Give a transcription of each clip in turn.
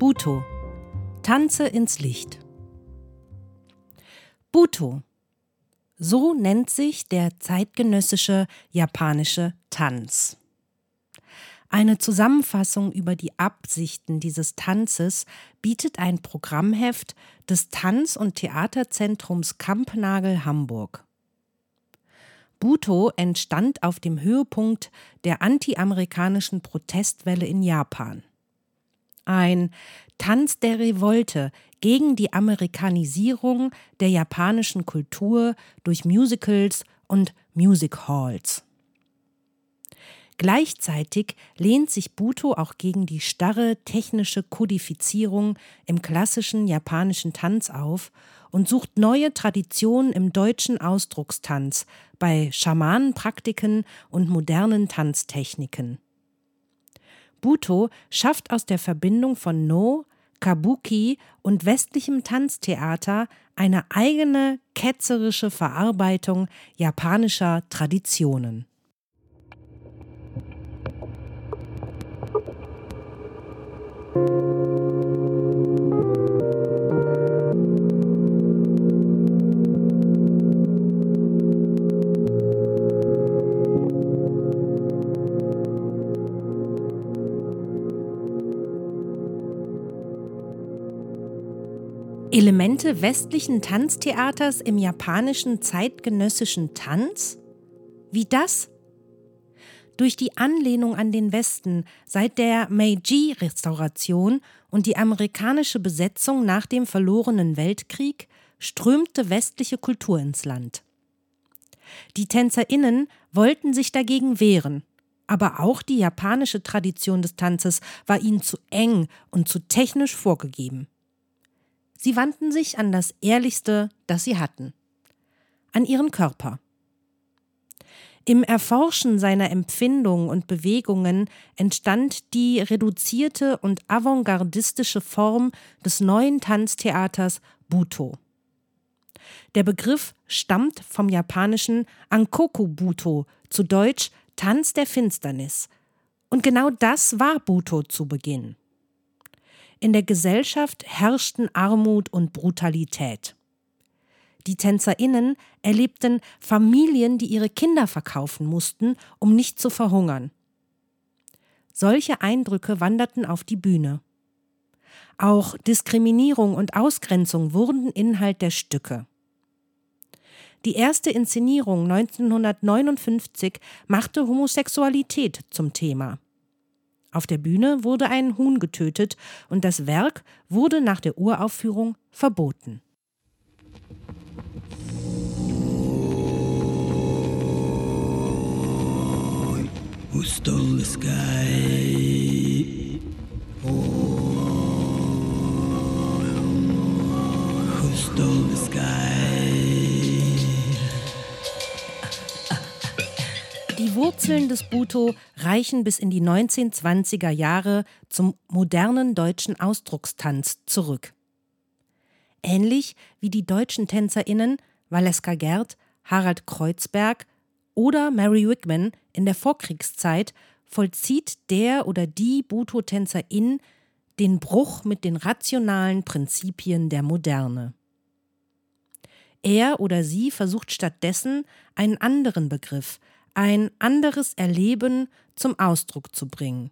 Buto. Tanze ins Licht. Buto. So nennt sich der zeitgenössische japanische Tanz. Eine Zusammenfassung über die Absichten dieses Tanzes bietet ein Programmheft des Tanz- und Theaterzentrums Kampnagel Hamburg. Buto entstand auf dem Höhepunkt der antiamerikanischen Protestwelle in Japan. Ein Tanz der Revolte gegen die Amerikanisierung der japanischen Kultur durch Musicals und Music Halls. Gleichzeitig lehnt sich Buto auch gegen die starre technische Kodifizierung im klassischen japanischen Tanz auf und sucht neue Traditionen im deutschen Ausdruckstanz bei Schamanenpraktiken und modernen Tanztechniken. Buto schafft aus der Verbindung von No, Kabuki und westlichem Tanztheater eine eigene ketzerische Verarbeitung japanischer Traditionen. Elemente westlichen Tanztheaters im japanischen zeitgenössischen Tanz? Wie das? Durch die Anlehnung an den Westen seit der Meiji-Restauration und die amerikanische Besetzung nach dem verlorenen Weltkrieg strömte westliche Kultur ins Land. Die TänzerInnen wollten sich dagegen wehren, aber auch die japanische Tradition des Tanzes war ihnen zu eng und zu technisch vorgegeben. Sie wandten sich an das Ehrlichste, das sie hatten, an ihren Körper. Im Erforschen seiner Empfindungen und Bewegungen entstand die reduzierte und avantgardistische Form des neuen Tanztheaters Buto. Der Begriff stammt vom japanischen Ankoku Buto, zu Deutsch Tanz der Finsternis. Und genau das war Buto zu Beginn. In der Gesellschaft herrschten Armut und Brutalität. Die Tänzerinnen erlebten Familien, die ihre Kinder verkaufen mussten, um nicht zu verhungern. Solche Eindrücke wanderten auf die Bühne. Auch Diskriminierung und Ausgrenzung wurden Inhalt der Stücke. Die erste Inszenierung 1959 machte Homosexualität zum Thema. Auf der Bühne wurde ein Huhn getötet und das Werk wurde nach der Uraufführung verboten. Who stole the sky? Who stole the sky? Die Wurzeln des Buto reichen bis in die 1920er Jahre zum modernen deutschen Ausdruckstanz zurück. Ähnlich wie die deutschen TänzerInnen Valeska Gerd, Harald Kreuzberg oder Mary Wigman in der Vorkriegszeit vollzieht der oder die Buto-Tänzerin den Bruch mit den rationalen Prinzipien der Moderne. Er oder sie versucht stattdessen einen anderen Begriff, ein anderes Erleben zum Ausdruck zu bringen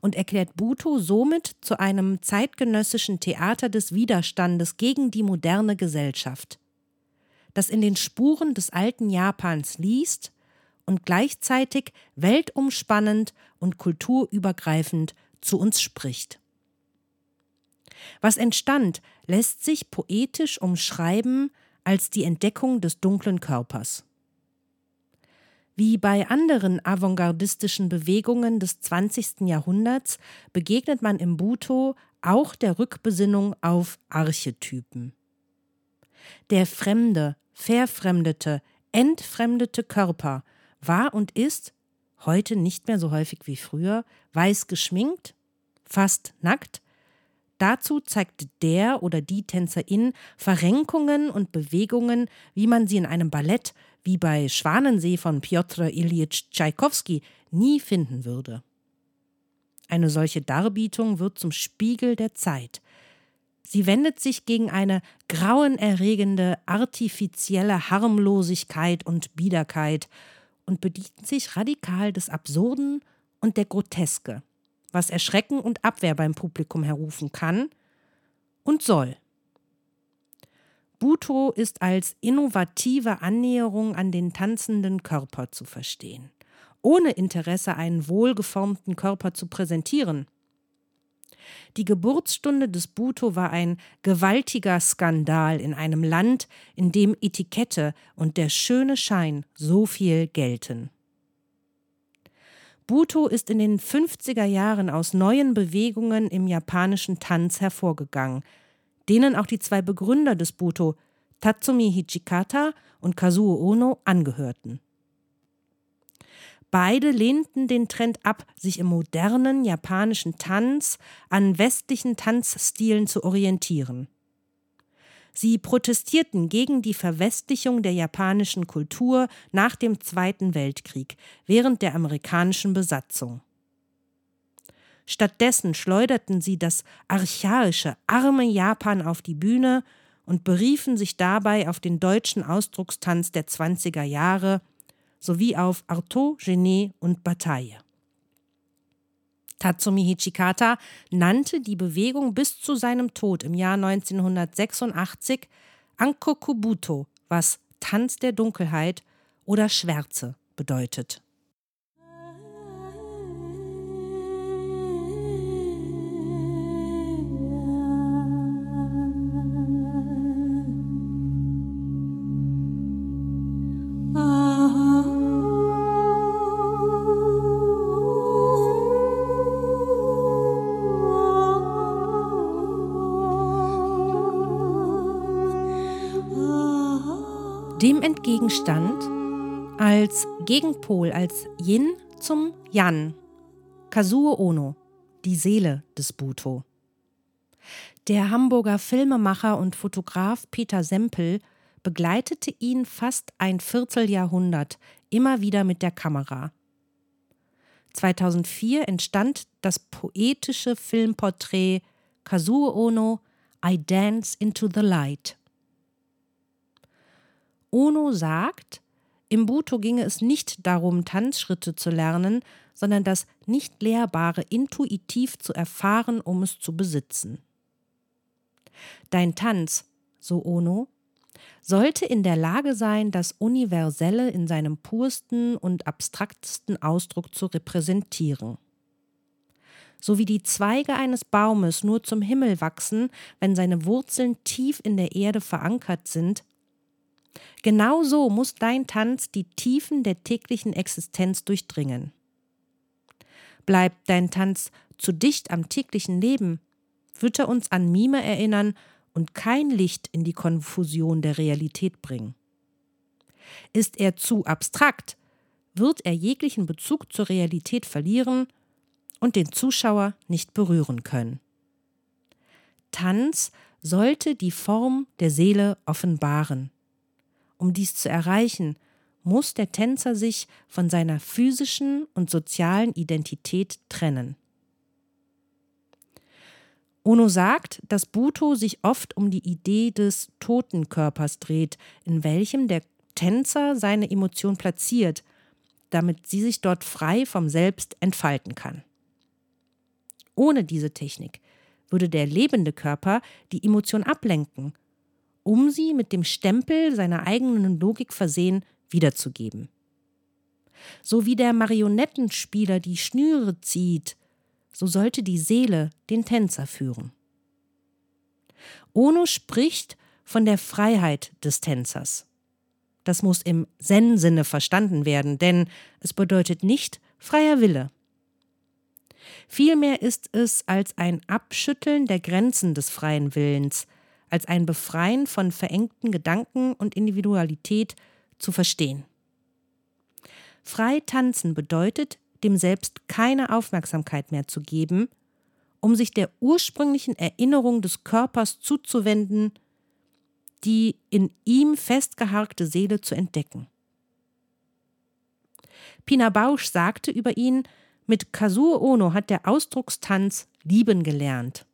und erklärt Buto somit zu einem zeitgenössischen Theater des Widerstandes gegen die moderne Gesellschaft, das in den Spuren des alten Japans liest und gleichzeitig weltumspannend und kulturübergreifend zu uns spricht. Was entstand, lässt sich poetisch umschreiben als die Entdeckung des dunklen Körpers. Wie bei anderen avantgardistischen Bewegungen des 20. Jahrhunderts begegnet man im Buto auch der Rückbesinnung auf Archetypen. Der fremde, verfremdete, entfremdete Körper war und ist, heute nicht mehr so häufig wie früher, weiß geschminkt, fast nackt. Dazu zeigte der oder die Tänzerin Verrenkungen und Bewegungen, wie man sie in einem Ballett wie bei Schwanensee von Piotr Ilyich Tschaikowski nie finden würde. Eine solche Darbietung wird zum Spiegel der Zeit. Sie wendet sich gegen eine grauenerregende, artifizielle Harmlosigkeit und Biederkeit und bedient sich radikal des Absurden und der Groteske, was Erschrecken und Abwehr beim Publikum herrufen kann und soll. Buto ist als innovative Annäherung an den tanzenden Körper zu verstehen, ohne Interesse einen wohlgeformten Körper zu präsentieren. Die Geburtsstunde des Buto war ein gewaltiger Skandal in einem Land, in dem Etikette und der schöne Schein so viel gelten. Buto ist in den 50er Jahren aus neuen Bewegungen im japanischen Tanz hervorgegangen, denen auch die zwei Begründer des Buto, Tatsumi Hichikata und Kazuo Ono, angehörten. Beide lehnten den Trend ab, sich im modernen japanischen Tanz an westlichen Tanzstilen zu orientieren. Sie protestierten gegen die Verwestlichung der japanischen Kultur nach dem Zweiten Weltkrieg während der amerikanischen Besatzung. Stattdessen schleuderten sie das archaische, arme Japan auf die Bühne und beriefen sich dabei auf den deutschen Ausdruckstanz der 20er Jahre sowie auf Artaud, Genet und Bataille. Tatsumi Hichikata nannte die Bewegung bis zu seinem Tod im Jahr 1986 Ankokubuto, was Tanz der Dunkelheit oder Schwärze bedeutet. Dem entgegenstand als Gegenpol, als Yin zum Yan, Kazuo Ono, die Seele des Buto. Der Hamburger Filmemacher und Fotograf Peter Sempel begleitete ihn fast ein Vierteljahrhundert immer wieder mit der Kamera. 2004 entstand das poetische Filmporträt Kazuo Ono I Dance into the Light. Ono sagt, im Buto ginge es nicht darum, Tanzschritte zu lernen, sondern das Nicht-Lehrbare intuitiv zu erfahren, um es zu besitzen. Dein Tanz, so Ono, sollte in der Lage sein, das Universelle in seinem pursten und abstraktesten Ausdruck zu repräsentieren. So wie die Zweige eines Baumes nur zum Himmel wachsen, wenn seine Wurzeln tief in der Erde verankert sind, Genau so muss dein Tanz die Tiefen der täglichen Existenz durchdringen. Bleibt dein Tanz zu dicht am täglichen Leben, wird er uns an Mime erinnern und kein Licht in die Konfusion der Realität bringen. Ist er zu abstrakt, wird er jeglichen Bezug zur Realität verlieren und den Zuschauer nicht berühren können. Tanz sollte die Form der Seele offenbaren. Um dies zu erreichen, muss der Tänzer sich von seiner physischen und sozialen Identität trennen. Ono sagt, dass Buto sich oft um die Idee des toten Körpers dreht, in welchem der Tänzer seine Emotion platziert, damit sie sich dort frei vom Selbst entfalten kann. Ohne diese Technik würde der lebende Körper die Emotion ablenken um sie mit dem Stempel seiner eigenen Logik versehen wiederzugeben. So wie der Marionettenspieler die Schnüre zieht, so sollte die Seele den Tänzer führen. Ono spricht von der Freiheit des Tänzers. Das muss im Zen-Sinne verstanden werden, denn es bedeutet nicht freier Wille. Vielmehr ist es als ein Abschütteln der Grenzen des freien Willens, als ein Befreien von verengten Gedanken und Individualität zu verstehen. Frei tanzen bedeutet, dem Selbst keine Aufmerksamkeit mehr zu geben, um sich der ursprünglichen Erinnerung des Körpers zuzuwenden, die in ihm festgeharkte Seele zu entdecken. Pina Bausch sagte über ihn, mit Kazuo Ono hat der Ausdruckstanz lieben gelernt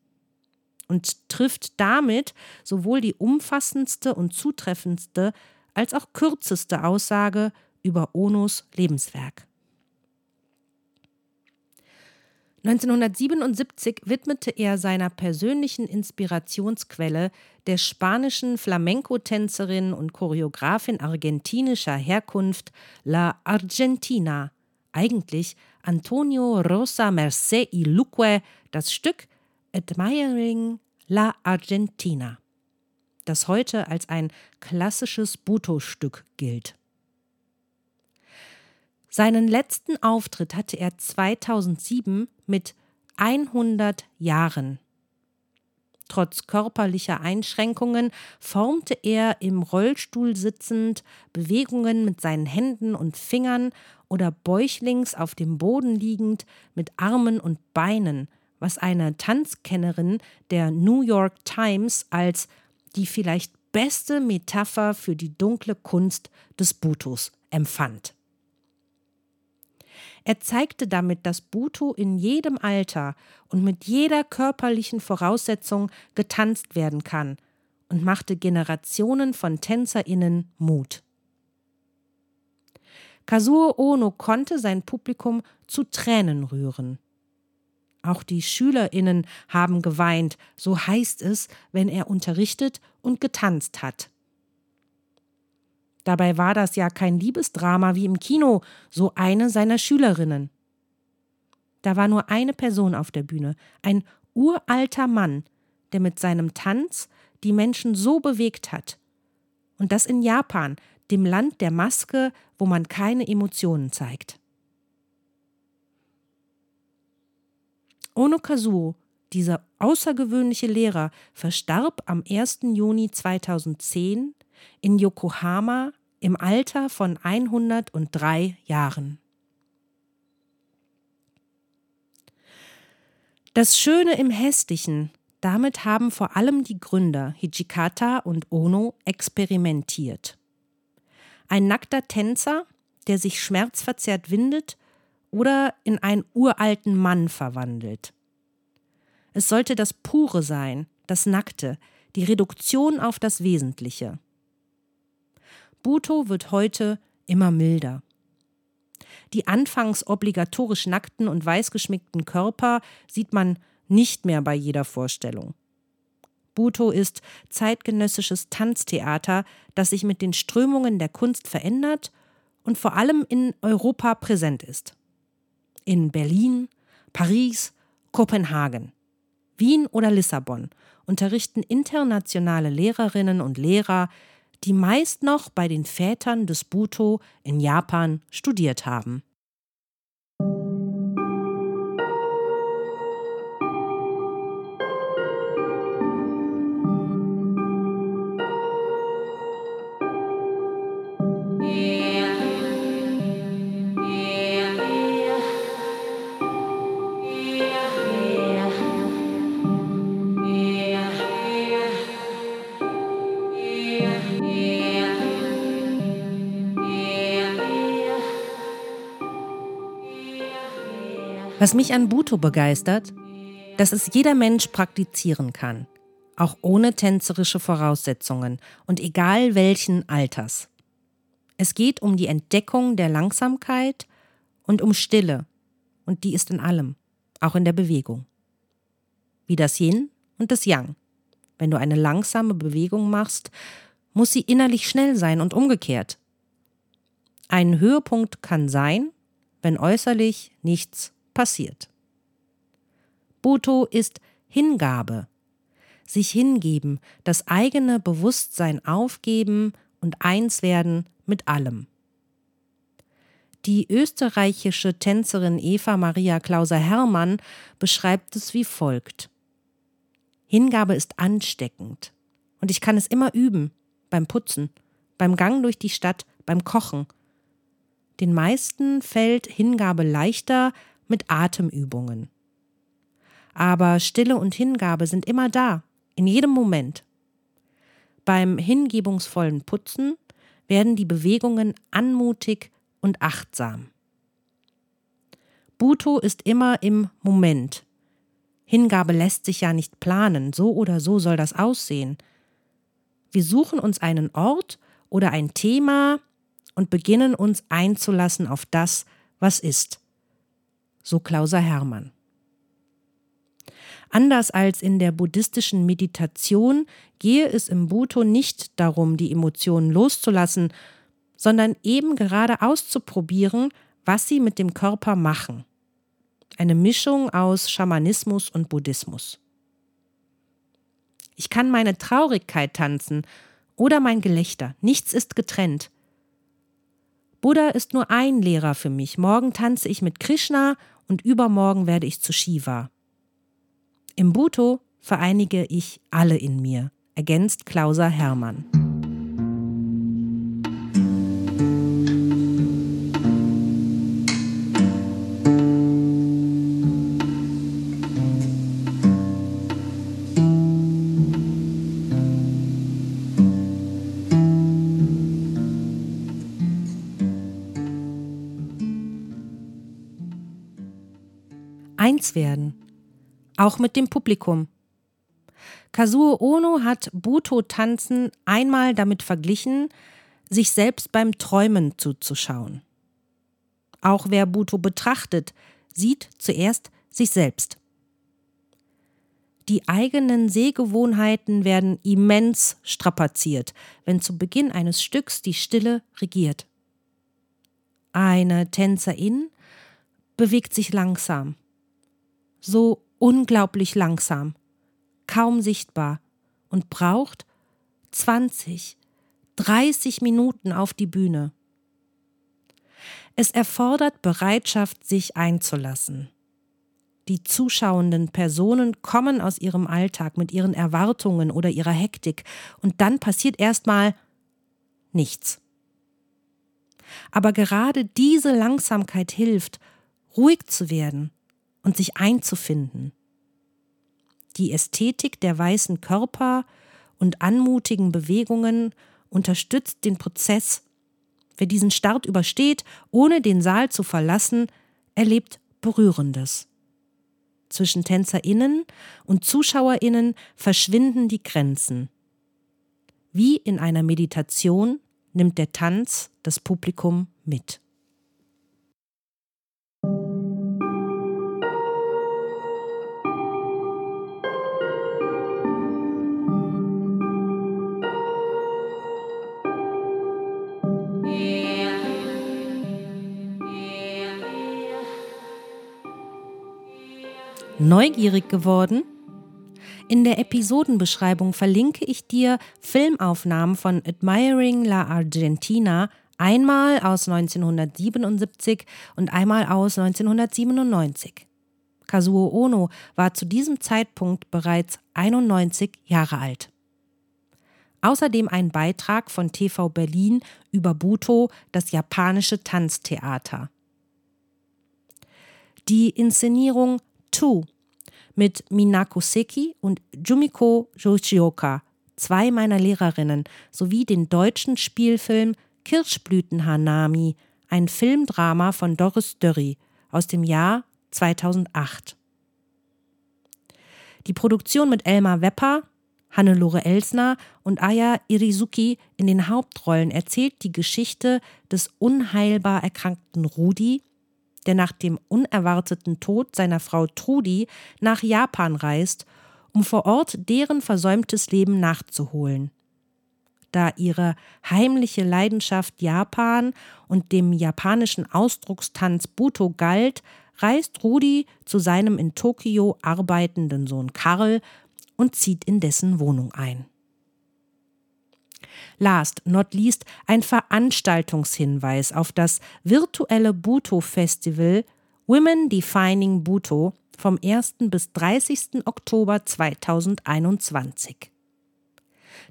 und trifft damit sowohl die umfassendste und zutreffendste als auch kürzeste Aussage über Onos Lebenswerk. 1977 widmete er seiner persönlichen Inspirationsquelle, der spanischen Flamenco-Tänzerin und Choreografin argentinischer Herkunft La Argentina, eigentlich Antonio Rosa Mercé y Luque, das Stück Admiring La Argentina, das heute als ein klassisches Buto-Stück gilt. Seinen letzten Auftritt hatte er 2007 mit 100 Jahren. Trotz körperlicher Einschränkungen formte er im Rollstuhl sitzend Bewegungen mit seinen Händen und Fingern oder bäuchlings auf dem Boden liegend mit Armen und Beinen, was eine Tanzkennerin der New York Times als die vielleicht beste Metapher für die dunkle Kunst des Butos empfand. Er zeigte damit, dass Buto in jedem Alter und mit jeder körperlichen Voraussetzung getanzt werden kann und machte Generationen von TänzerInnen Mut. Kazuo Ono konnte sein Publikum zu Tränen rühren. Auch die SchülerInnen haben geweint, so heißt es, wenn er unterrichtet und getanzt hat. Dabei war das ja kein Liebesdrama wie im Kino, so eine seiner Schülerinnen. Da war nur eine Person auf der Bühne, ein uralter Mann, der mit seinem Tanz die Menschen so bewegt hat. Und das in Japan, dem Land der Maske, wo man keine Emotionen zeigt. Ono Kazuo, dieser außergewöhnliche Lehrer, verstarb am 1. Juni 2010 in Yokohama im Alter von 103 Jahren. Das Schöne im Hässlichen, damit haben vor allem die Gründer Hijikata und Ono experimentiert. Ein nackter Tänzer, der sich schmerzverzerrt windet oder in einen uralten Mann verwandelt. Es sollte das Pure sein, das Nackte, die Reduktion auf das Wesentliche. Buto wird heute immer milder. Die anfangs obligatorisch nackten und weißgeschminkten Körper sieht man nicht mehr bei jeder Vorstellung. Buto ist zeitgenössisches Tanztheater, das sich mit den Strömungen der Kunst verändert und vor allem in Europa präsent ist. In Berlin, Paris, Kopenhagen, Wien oder Lissabon unterrichten internationale Lehrerinnen und Lehrer die meist noch bei den Vätern des Buto in Japan studiert haben. Was mich an Buto begeistert, dass es jeder Mensch praktizieren kann, auch ohne tänzerische Voraussetzungen und egal welchen Alters. Es geht um die Entdeckung der Langsamkeit und um Stille, und die ist in allem, auch in der Bewegung. Wie das Yin und das Yang. Wenn du eine langsame Bewegung machst, muss sie innerlich schnell sein und umgekehrt. Ein Höhepunkt kann sein, wenn äußerlich nichts passiert. Buto ist Hingabe, sich hingeben, das eigene Bewusstsein aufgeben und eins werden mit allem. Die österreichische Tänzerin Eva Maria Klauser Hermann beschreibt es wie folgt. Hingabe ist ansteckend und ich kann es immer üben, beim Putzen, beim Gang durch die Stadt, beim Kochen. Den meisten fällt Hingabe leichter mit Atemübungen. Aber Stille und Hingabe sind immer da, in jedem Moment. Beim hingebungsvollen Putzen werden die Bewegungen anmutig und achtsam. Buto ist immer im Moment. Hingabe lässt sich ja nicht planen, so oder so soll das aussehen. Wir suchen uns einen Ort oder ein Thema und beginnen uns einzulassen auf das, was ist. So Klauser Hermann. Anders als in der buddhistischen Meditation gehe es im Buto nicht darum, die Emotionen loszulassen, sondern eben gerade auszuprobieren, was sie mit dem Körper machen. Eine Mischung aus Schamanismus und Buddhismus. Ich kann meine Traurigkeit tanzen oder mein Gelächter, nichts ist getrennt. Buddha ist nur ein Lehrer für mich. Morgen tanze ich mit Krishna und übermorgen werde ich zu Shiva. Im Bhutto vereinige ich alle in mir, ergänzt Klauser Hermann. Eins werden, auch mit dem Publikum. Kazuo Ono hat Buto-Tanzen einmal damit verglichen, sich selbst beim Träumen zuzuschauen. Auch wer Buto betrachtet, sieht zuerst sich selbst. Die eigenen Sehgewohnheiten werden immens strapaziert, wenn zu Beginn eines Stücks die Stille regiert. Eine Tänzerin bewegt sich langsam, so unglaublich langsam, kaum sichtbar und braucht 20, 30 Minuten auf die Bühne. Es erfordert Bereitschaft, sich einzulassen. Die zuschauenden Personen kommen aus ihrem Alltag mit ihren Erwartungen oder ihrer Hektik und dann passiert erstmal nichts. Aber gerade diese Langsamkeit hilft, ruhig zu werden und sich einzufinden. Die Ästhetik der weißen Körper und anmutigen Bewegungen unterstützt den Prozess. Wer diesen Start übersteht, ohne den Saal zu verlassen, erlebt Berührendes. Zwischen Tänzerinnen und Zuschauerinnen verschwinden die Grenzen. Wie in einer Meditation nimmt der Tanz das Publikum mit. Neugierig geworden? In der Episodenbeschreibung verlinke ich dir Filmaufnahmen von Admiring La Argentina, einmal aus 1977 und einmal aus 1997. Kazuo Ono war zu diesem Zeitpunkt bereits 91 Jahre alt. Außerdem ein Beitrag von TV Berlin über Buto, das japanische Tanztheater. Die Inszenierung Two mit Minako Seki und Jumiko Yoshioka, zwei meiner Lehrerinnen, sowie den deutschen Spielfilm Kirschblütenhanami, ein Filmdrama von Doris Dörri aus dem Jahr 2008. Die Produktion mit Elmar Wepper, Hannelore Elsner und Aya Irizuki in den Hauptrollen erzählt die Geschichte des unheilbar erkrankten Rudi, der nach dem unerwarteten Tod seiner Frau Trudi nach Japan reist, um vor Ort deren versäumtes Leben nachzuholen. Da ihre heimliche Leidenschaft Japan und dem japanischen Ausdruckstanz Buto galt, reist Rudi zu seinem in Tokio arbeitenden Sohn Karl und zieht in dessen Wohnung ein. Last not least ein Veranstaltungshinweis auf das virtuelle Buto-Festival Women Defining Buto vom 1. bis 30. Oktober 2021.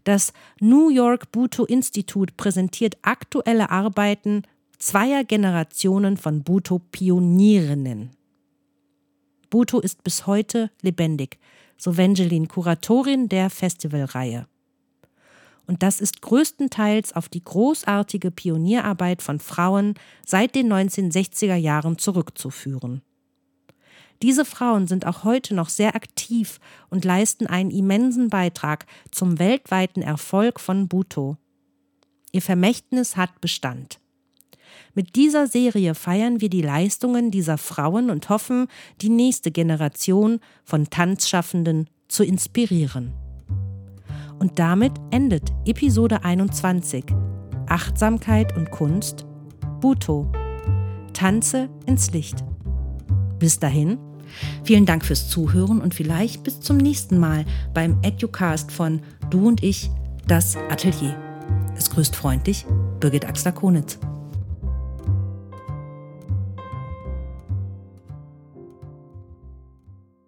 Das New York Buto Institut präsentiert aktuelle Arbeiten zweier Generationen von Buto-Pionierinnen. Buto ist bis heute lebendig, so Vangeline, Kuratorin der Festivalreihe. Und das ist größtenteils auf die großartige Pionierarbeit von Frauen seit den 1960er Jahren zurückzuführen. Diese Frauen sind auch heute noch sehr aktiv und leisten einen immensen Beitrag zum weltweiten Erfolg von Buto. Ihr Vermächtnis hat Bestand. Mit dieser Serie feiern wir die Leistungen dieser Frauen und hoffen, die nächste Generation von Tanzschaffenden zu inspirieren. Und damit endet Episode 21 Achtsamkeit und Kunst Buto. Tanze ins Licht. Bis dahin, vielen Dank fürs Zuhören und vielleicht bis zum nächsten Mal beim Educast von Du und ich, das Atelier. Es grüßt freundlich Birgit Axler-Konitz.